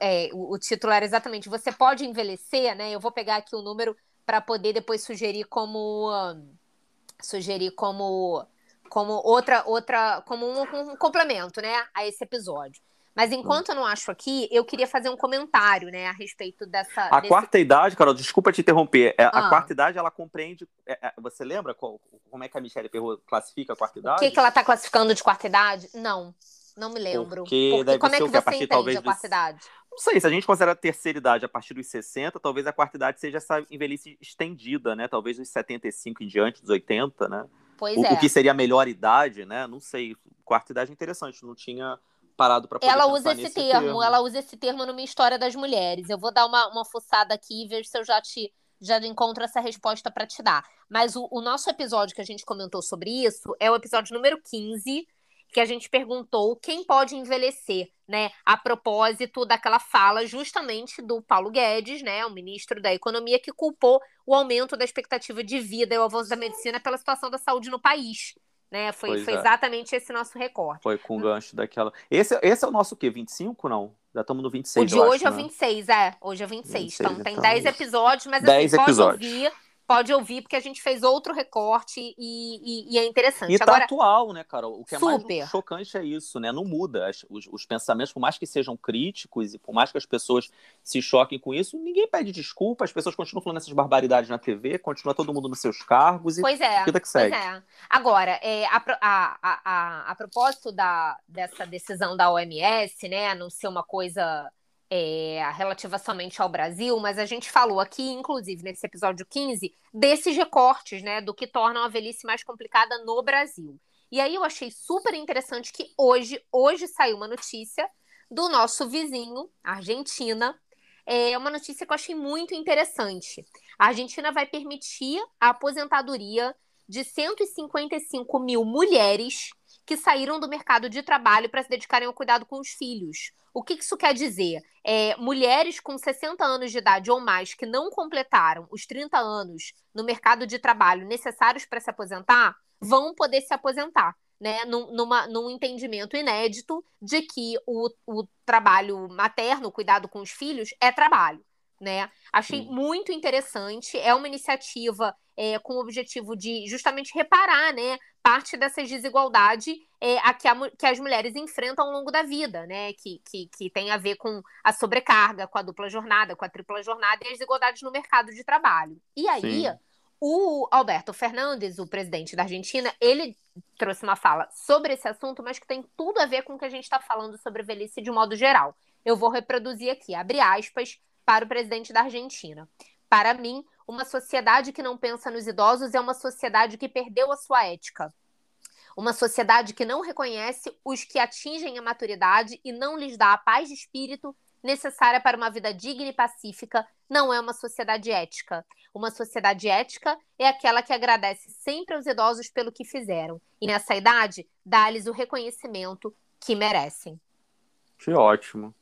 é, o, o título era exatamente Você pode envelhecer, né? Eu vou pegar aqui o número para poder depois sugerir como um, sugerir como como outra outra como um, um, complemento, né, a esse episódio. Mas enquanto eu não acho aqui, eu queria fazer um comentário, né, a respeito dessa. A desse... quarta idade, Carol, desculpa te interromper. É, ah. A quarta idade, ela compreende. É, é, você lembra qual, como é que a Michelle Perrot classifica a quarta idade? O que, que ela está classificando de quarta idade? Não. Não me lembro. Porque, Porque como é que, que você partir, entende a quarta idade? Não sei, se a gente considera a terceira idade a partir dos 60, talvez a quarta idade seja essa envelhice estendida, né? Talvez dos 75 em diante, dos 80, né? Pois o, é. O que seria a melhor idade, né? Não sei. Quarta idade é interessante, não tinha parado para Ela usa esse termo, termo, ela usa esse termo no Minha História das Mulheres. Eu vou dar uma, uma fuçada aqui e ver se eu já te já encontro essa resposta para te dar. Mas o, o nosso episódio que a gente comentou sobre isso é o episódio número 15, que a gente perguntou quem pode envelhecer, né? A propósito daquela fala justamente do Paulo Guedes, né, o ministro da Economia, que culpou o aumento da expectativa de vida e o avanço da medicina pela situação da saúde no país. Né? Foi, foi é. exatamente esse nosso recorte. Foi com o gancho daquela. Esse, esse é o nosso o quê? 25, não? Já estamos no 26. O de hoje acho, é né? 26, é. Hoje é 26. 26 então, tem 10 então, episódios, mas 10 assim, episódios. pode ouvir pode ouvir, porque a gente fez outro recorte e, e, e é interessante. E tá Agora, atual, né, Carol? O que é super. mais chocante é isso, né? Não muda. Os, os, pensamentos, por mais que sejam críticos e por mais que as pessoas se choquem com isso, ninguém pede desculpa, as pessoas continuam falando essas barbaridades na TV, continua todo mundo nos seus cargos e pois é, vida que segue. Pois é. Agora, é, a, a, a, a, propósito da, dessa decisão da OMS, né, não ser uma coisa é, relativa somente ao Brasil, mas a gente falou aqui, inclusive nesse episódio 15, desses recortes, né, do que torna a velhice mais complicada no Brasil. E aí eu achei super interessante que hoje, hoje saiu uma notícia do nosso vizinho, Argentina. É uma notícia que eu achei muito interessante. A Argentina vai permitir a aposentadoria de 155 mil mulheres que saíram do mercado de trabalho para se dedicarem ao cuidado com os filhos. O que isso quer dizer? É, mulheres com 60 anos de idade ou mais que não completaram os 30 anos no mercado de trabalho necessários para se aposentar vão poder se aposentar. Né, num, numa, num entendimento inédito de que o, o trabalho materno, o cuidado com os filhos, é trabalho. Né? Achei Sim. muito interessante. É uma iniciativa é, com o objetivo de justamente reparar né, parte dessa desigualdade é, a que, a, que, as mulheres enfrentam ao longo da vida, né? Que, que, que tem a ver com a sobrecarga, com a dupla jornada, com a tripla jornada e as desigualdades no mercado de trabalho. E aí, Sim. o Alberto Fernandes, o presidente da Argentina, ele trouxe uma fala sobre esse assunto, mas que tem tudo a ver com o que a gente está falando sobre velhice de modo geral. Eu vou reproduzir aqui, abre aspas, para o presidente da Argentina. Para mim, uma sociedade que não pensa nos idosos é uma sociedade que perdeu a sua ética. Uma sociedade que não reconhece os que atingem a maturidade e não lhes dá a paz de espírito necessária para uma vida digna e pacífica, não é uma sociedade ética. Uma sociedade ética é aquela que agradece sempre aos idosos pelo que fizeram e, nessa idade, dá-lhes o reconhecimento que merecem. Que ótimo.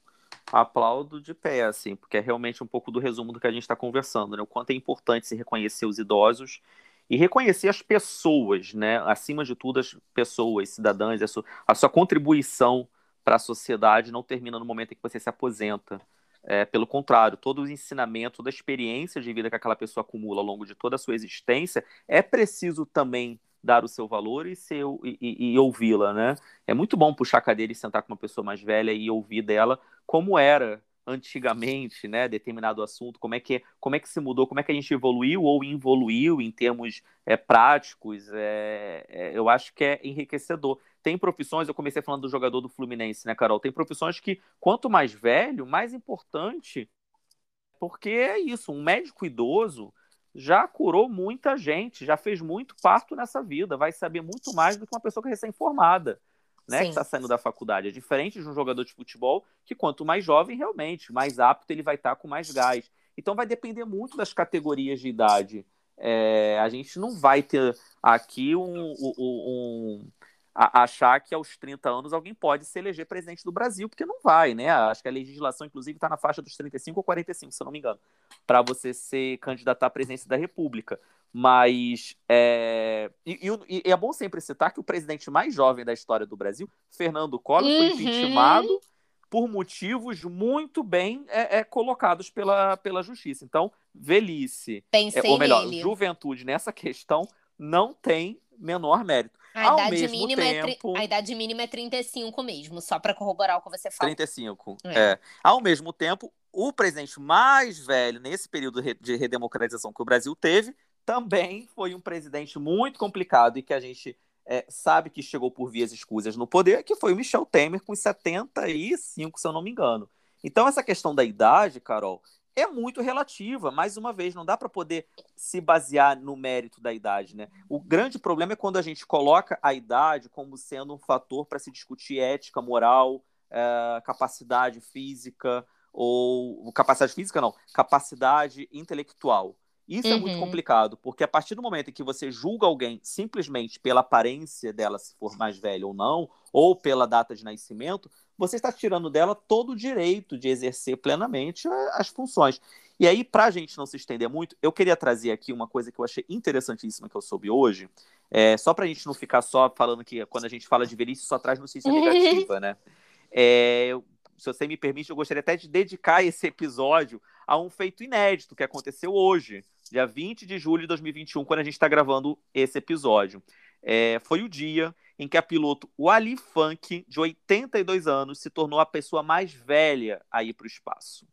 Aplaudo de pé, assim, porque é realmente um pouco do resumo do que a gente está conversando, né? O quanto é importante se reconhecer os idosos e reconhecer as pessoas, né? Acima de tudo, as pessoas, cidadãs, a sua, a sua contribuição para a sociedade não termina no momento em que você se aposenta. É, pelo contrário, todo o ensinamento, toda a experiência de vida que aquela pessoa acumula ao longo de toda a sua existência, é preciso também dar o seu valor e, e, e, e ouvi-la, né? É muito bom puxar a cadeira e sentar com uma pessoa mais velha e ouvir dela como era antigamente, né, determinado assunto, como é que como é que se mudou, como é que a gente evoluiu ou involuiu em termos é, práticos, é, é, eu acho que é enriquecedor. Tem profissões, eu comecei falando do jogador do Fluminense, né, Carol? Tem profissões que quanto mais velho, mais importante, porque é isso, um médico idoso já curou muita gente, já fez muito parto nessa vida, vai saber muito mais do que uma pessoa que é recém-formada né, que está saindo da faculdade. É diferente de um jogador de futebol que, quanto mais jovem, realmente, mais apto ele vai estar tá com mais gás. Então, vai depender muito das categorias de idade. É, a gente não vai ter aqui um, um, um a, achar que aos 30 anos alguém pode se eleger presidente do Brasil, porque não vai, né? Acho que a legislação, inclusive, está na faixa dos 35 ou 45, se eu não me engano, para você ser candidato à presidência da República. Mas é... E, e, e, é bom sempre citar que o presidente mais jovem da história do Brasil, Fernando Collor, uhum. foi impeachmentado por motivos muito bem é, é, colocados pela, pela justiça. Então, velhice, é, ou melhor, nele. juventude nessa questão não tem menor mérito. A Ao idade, mínima tempo... é, a idade mínima é 35 mesmo, só para corroborar o que você falou. 35, é. é. Ao mesmo tempo, o presidente mais velho nesse período de redemocratização que o Brasil teve também foi um presidente muito complicado e que a gente é, sabe que chegou por vias escusas no poder, que foi o Michel Temer com 75, se eu não me engano. Então, essa questão da idade, Carol, é muito relativa. Mais uma vez, não dá para poder se basear no mérito da idade, né? O grande problema é quando a gente coloca a idade como sendo um fator para se discutir ética, moral, é, capacidade física ou capacidade física não, capacidade intelectual. Isso uhum. é muito uhum. complicado, porque a partir do momento em que você julga alguém simplesmente pela aparência dela, se for mais velha ou não, ou pela data de nascimento, você está tirando dela todo o direito de exercer plenamente as funções. E aí, para a gente não se estender muito, eu queria trazer aqui uma coisa que eu achei interessantíssima que eu soube hoje, é, só para a gente não ficar só falando que quando a gente fala de velhice só traz notícia negativa, né? É, se você me permite, eu gostaria até de dedicar esse episódio a um feito inédito que aconteceu hoje, dia 20 de julho de 2021, quando a gente está gravando esse episódio. É, foi o dia em que a piloto Wally Funk, de 82 anos, se tornou a pessoa mais velha a ir para o espaço.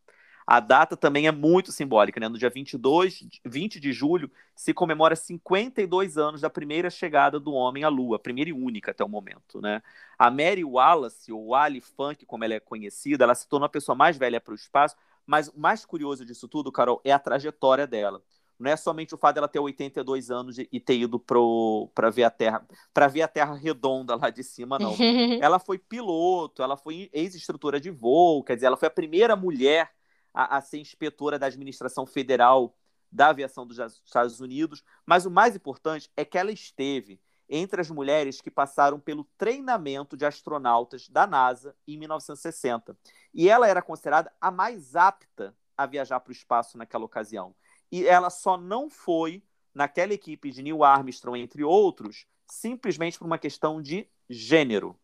A data também é muito simbólica, né? No dia 22, 20 de julho, se comemora 52 anos da primeira chegada do homem à Lua, primeira e única até o momento, né? A Mary Wallace, ou Wally Funk, como ela é conhecida, ela se tornou a pessoa mais velha para o espaço mas o mais curioso disso tudo, Carol, é a trajetória dela. Não é somente o fato dela ter 82 anos e ter ido para ver a Terra, para ver a Terra redonda lá de cima, não. ela foi piloto, ela foi ex-instrutora de voo, quer dizer, ela foi a primeira mulher a, a ser inspetora da administração federal da aviação dos Estados Unidos. Mas o mais importante é que ela esteve entre as mulheres que passaram pelo treinamento de astronautas da NASA em 1960. E ela era considerada a mais apta a viajar para o espaço naquela ocasião. E ela só não foi naquela equipe de Neil Armstrong, entre outros, simplesmente por uma questão de gênero.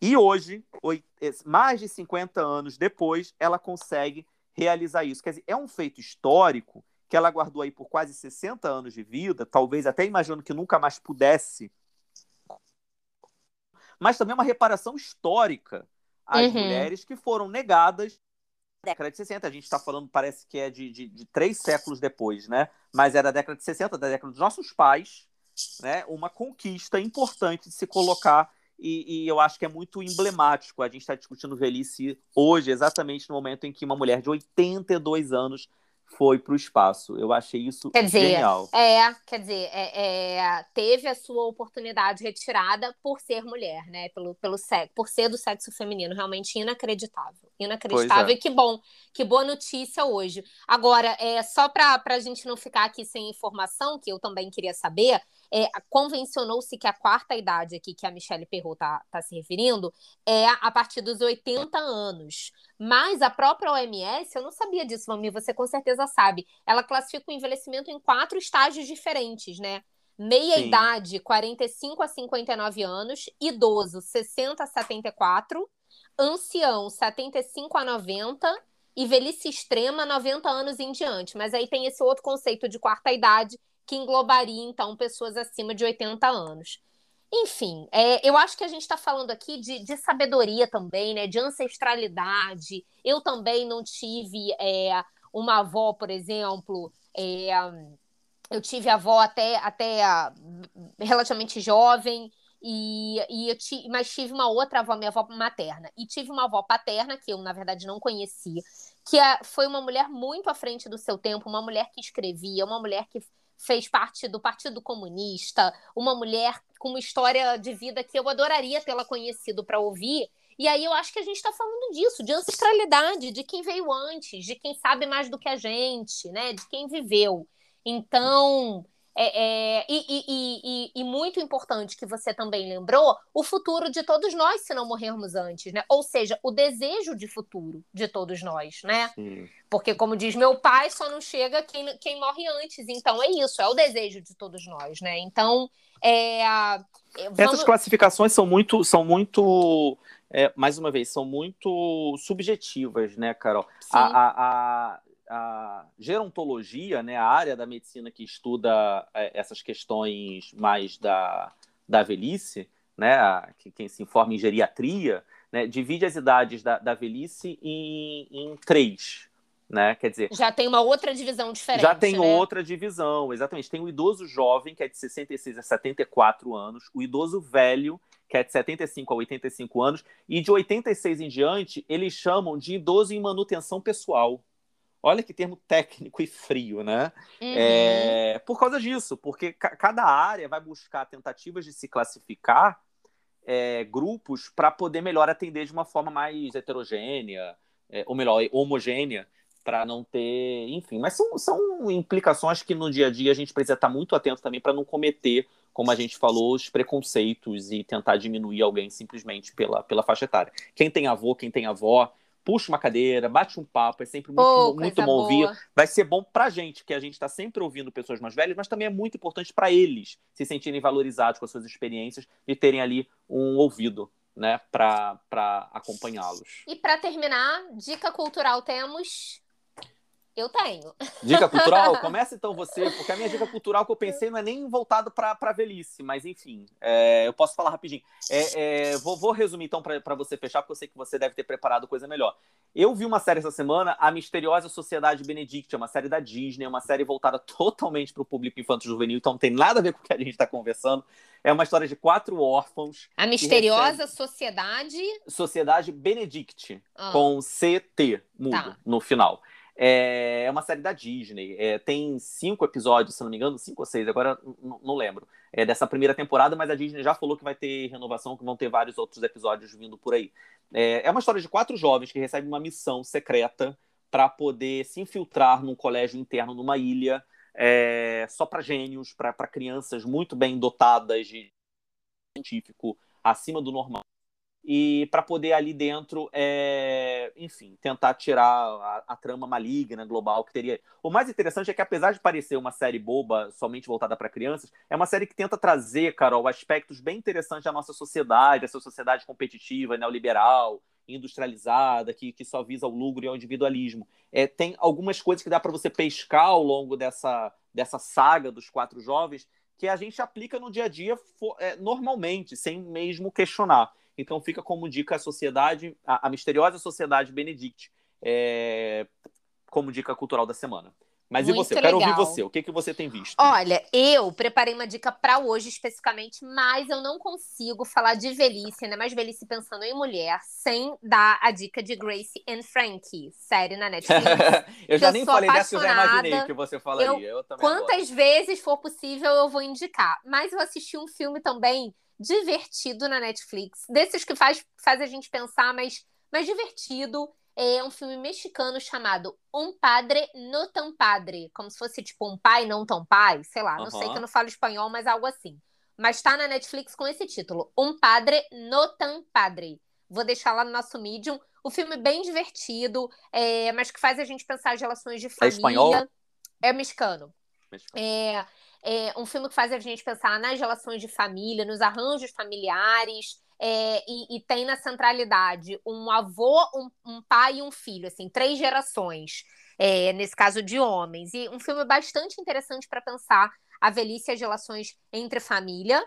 E hoje, mais de 50 anos depois, ela consegue realizar isso. Quer dizer, é um feito histórico que ela guardou aí por quase 60 anos de vida, talvez até imaginando que nunca mais pudesse, mas também uma reparação histórica às uhum. mulheres que foram negadas década de 60. A gente está falando, parece que é de, de, de, três séculos depois, né? Mas é da década de 60, da década dos nossos pais, né? Uma conquista importante de se colocar e, e, eu acho que é muito emblemático a gente estar tá discutindo velhice hoje, exatamente no momento em que uma mulher de 82 anos foi para o espaço. Eu achei isso quer dizer, genial. É, quer dizer, é, é, teve a sua oportunidade retirada por ser mulher, né? Pelo, pelo sexo, por ser do sexo feminino, realmente inacreditável. Inacreditável. É. E que bom, que boa notícia hoje. Agora, é, só para a gente não ficar aqui sem informação, que eu também queria saber, é, convencionou-se que a quarta idade aqui que a Michelle Perrot está tá se referindo é a partir dos 80 anos. Mas a própria OMS, eu não sabia disso, Mami, você com certeza sabe, ela classifica o envelhecimento em quatro estágios diferentes, né? Meia Sim. idade, 45 a 59 anos, idoso, 60 a 74, ancião, 75 a 90 e velhice extrema, 90 anos em diante. Mas aí tem esse outro conceito de quarta idade, que englobaria, então, pessoas acima de 80 anos. Enfim, é, eu acho que a gente está falando aqui de, de, sabedoria também, né? De ancestralidade. Eu também não tive é, uma avó, por exemplo. É, eu tive avó até, até relativamente jovem, e, e eu ti, mas tive uma outra avó, minha avó materna. E tive uma avó paterna, que eu, na verdade, não conhecia, que é, foi uma mulher muito à frente do seu tempo, uma mulher que escrevia, uma mulher que fez parte do Partido Comunista, uma mulher com uma história de vida que eu adoraria tê-la conhecido para ouvir. E aí eu acho que a gente está falando disso, de ancestralidade, de quem veio antes, de quem sabe mais do que a gente, né? De quem viveu. Então, é, é, e, e, e, e, muito importante que você também lembrou, o futuro de todos nós, se não morrermos antes, né? Ou seja, o desejo de futuro de todos nós, né? Sim. Porque, como diz meu pai, só não chega quem, quem morre antes. Então, é isso, é o desejo de todos nós, né? Então, é, é vamos... Essas classificações são muito, são muito é, mais uma vez, são muito subjetivas, né, Carol? A, a, a, a gerontologia, né, a área da medicina que estuda é, essas questões mais da, da velhice, né, que, quem se informa em geriatria, né, divide as idades da, da velhice em, em três. Né? Quer dizer, já tem uma outra divisão diferente. Já tem né? outra divisão, exatamente. Tem o idoso jovem, que é de 66 a 74 anos, o idoso velho, que é de 75 a 85 anos, e de 86 em diante, eles chamam de idoso em manutenção pessoal. Olha que termo técnico e frio, né? Uhum. É, por causa disso, porque cada área vai buscar tentativas de se classificar é, grupos para poder melhor atender de uma forma mais heterogênea, é, ou melhor, homogênea, para não ter, enfim. Mas são, são implicações que no dia a dia a gente precisa estar muito atento também para não cometer, como a gente falou, os preconceitos e tentar diminuir alguém simplesmente pela, pela faixa etária. Quem tem avô, quem tem avó, puxa uma cadeira, bate um papo, é sempre muito, oh, muito bom ouvir. Vai ser bom pra gente, que a gente está sempre ouvindo pessoas mais velhas, mas também é muito importante para eles se sentirem valorizados com as suas experiências e terem ali um ouvido. Né, para acompanhá-los. E para terminar, dica cultural temos eu tenho. Dica cultural? Começa então você, porque a minha dica cultural que eu pensei não é nem voltado para a velhice, mas enfim, é, eu posso falar rapidinho. É, é, vou, vou, resumir então para você fechar, porque eu sei que você deve ter preparado coisa melhor. Eu vi uma série essa semana, A Misteriosa Sociedade Benedict, é uma série da Disney, é uma série voltada totalmente para o público infanto-juvenil, então não tem nada a ver com o que a gente está conversando. É uma história de quatro órfãos. A Misteriosa Sociedade. Sociedade Benedict, ah. com CT mudo tá. no final. É, é uma série da Disney. É, tem cinco episódios, se não me engano, cinco ou seis, agora não lembro. É dessa primeira temporada, mas a Disney já falou que vai ter renovação, que vão ter vários outros episódios vindo por aí. É, é uma história de quatro jovens que recebem uma missão secreta para poder se infiltrar num colégio interno numa ilha, é, só para gênios, para crianças muito bem dotadas de científico acima do normal e para poder ali dentro, é, enfim, tentar tirar a, a, trama maligna global que teria. O mais interessante é que, apesar de parecer uma série boba, somente voltada para crianças, é uma série que tenta trazer, Carol, aspectos bem interessantes da nossa sociedade, essa sociedade competitiva, neoliberal, industrializada, que, que só visa o lucro e o individualismo. É, tem algumas coisas que dá para você pescar ao longo dessa, dessa saga dos quatro jovens que a gente aplica no dia a dia é, normalmente, sem mesmo questionar. Então fica como dica a sociedade, a, a misteriosa sociedade Benedict, é, como dica cultural da semana. Mas Muito e você? Eu quero ouvir você. O que, que você tem visto? Olha, eu preparei uma dica para hoje especificamente, mas eu não consigo falar de velhice, ainda mais velhice pensando em mulher, sem dar a dica de Grace and Frankie, série na Netflix. eu já nem eu falei dessa, eu já imaginei que você falaria. Eu, eu quantas adoro. vezes for possível eu vou indicar. Mas eu assisti um filme também divertido na Netflix, desses que faz, faz a gente pensar, mas, mas divertido é um filme mexicano chamado Um Padre No Tan Padre, como se fosse tipo um pai não tão pai, sei lá, não sei que eu não falo espanhol, mas algo assim. Mas tá na Netflix com esse título, Um Padre No Tan Padre. Vou deixar lá no nosso Medium. O filme bem divertido, é, mas que faz a gente pensar as relações de família. É espanhol? É mexicano. mexicano. É, é um filme que faz a gente pensar nas relações de família, nos arranjos familiares, é, e, e, tem na centralidade um avô, um, um, pai e um filho, assim, três gerações, é, nesse caso de homens. E um filme bastante interessante para pensar a velhice e as relações entre família.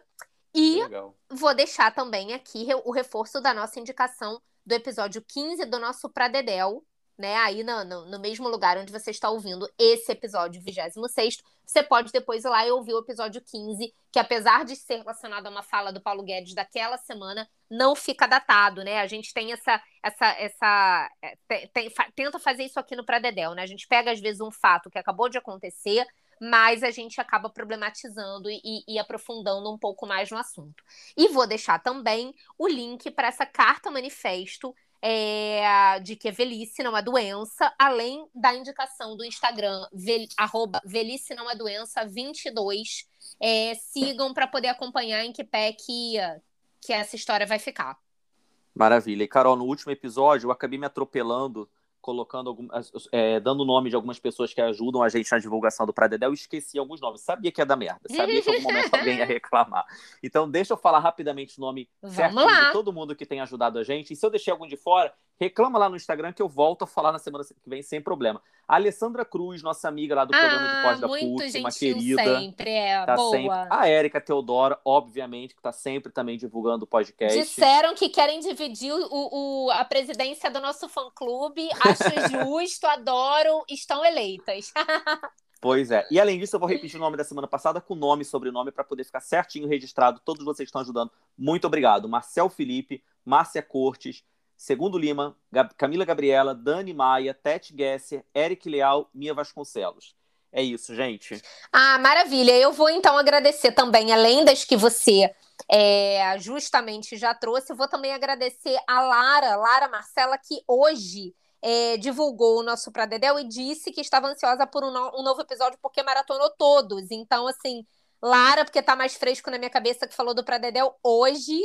E Legal. vou deixar também aqui o reforço da nossa indicação do episódio 15 do nosso Pradedel, né? Aí no, no, no, mesmo lugar onde você está ouvindo esse episódio 26, você pode depois ir lá e ouvir o episódio 15, que apesar de ser relacionado a uma fala do Paulo Guedes daquela semana, não fica datado, né? A gente tem essa. essa, essa é, tem, tenta fazer isso aqui no Pradedel, né? A gente pega, às vezes, um fato que acabou de acontecer, mas a gente acaba problematizando e, e, aprofundando um pouco mais no assunto. E vou deixar também o link para essa carta manifesto é, de que a velhice não é doença, além da indicação do Instagram, vel, arroba velhice não é doença 22. É, sigam para poder acompanhar em que pé que, que essa história vai ficar. Maravilha. E, Carol, no último episódio eu acabei me atropelando colocando algumas, é, dando o nome de algumas pessoas que ajudam a gente na divulgação do Pradedel, esqueci alguns nomes. Sabia que ia dar merda, sabia que em algum momento alguém ia reclamar. Então, deixa eu falar rapidamente o nome Vamos certo lá. de todo mundo que tem ajudado a gente. E se eu deixei algum de fora, reclama lá no Instagram que eu volto a falar na semana que vem sem problema. A Alessandra Cruz, nossa amiga lá do programa ah, de pós da PUC, uma querida. sempre, é, tá boa. Sempre. A Érica Teodora, obviamente, que está sempre também divulgando o podcast. Disseram que querem dividir o, o a presidência do nosso fã-clube. Acho justo, adoro, estão eleitas. Pois é. E além disso, eu vou repetir o nome da semana passada com nome e sobrenome para poder ficar certinho registrado. Todos vocês estão ajudando. Muito obrigado. Marcel Felipe, Márcia Cortes, Segundo Lima, Gab Camila Gabriela, Dani Maia, Tete Gesser, Eric Leal, Mia Vasconcelos. É isso, gente. Ah, maravilha. Eu vou então agradecer também, além das que você é, justamente já trouxe, eu vou também agradecer a Lara, Lara Marcela, que hoje é, divulgou o nosso Pradedel e disse que estava ansiosa por um, no um, novo episódio porque maratonou todos. Então, assim, Lara, porque tá mais fresco na minha cabeça que falou do Pradedel hoje,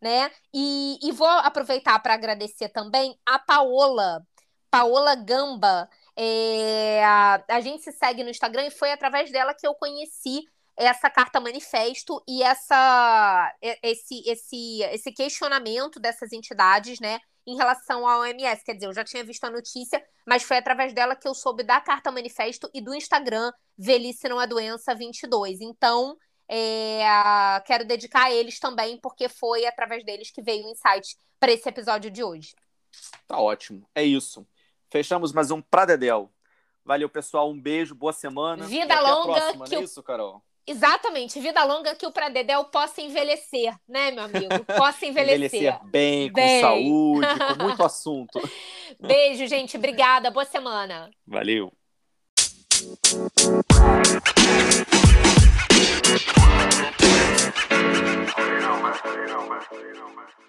né? E, e vou aproveitar para agradecer também a Paola, Paola Gamba. É, a, a gente se segue no Instagram e foi através dela que eu conheci essa carta manifesto e essa esse esse esse questionamento dessas entidades, né, em relação à OMS. Quer dizer, eu já tinha visto a notícia, mas foi através dela que eu soube da carta manifesto e do Instagram Velhice não é doença 22. Então, é, quero dedicar a eles também, porque foi através deles que veio o insight para esse episódio de hoje. Tá ótimo. É isso. Fechamos mais um Pradedel. Valeu, pessoal. Um beijo, boa semana. Vida longa. Próxima, que é isso, Carol? Exatamente, vida longa que o Pradedel possa envelhecer, né, meu amigo? Possa envelhecer. envelhecer bem, bem, com saúde, com muito assunto. Beijo, gente. Obrigada. Boa semana. Valeu. you don't you don't.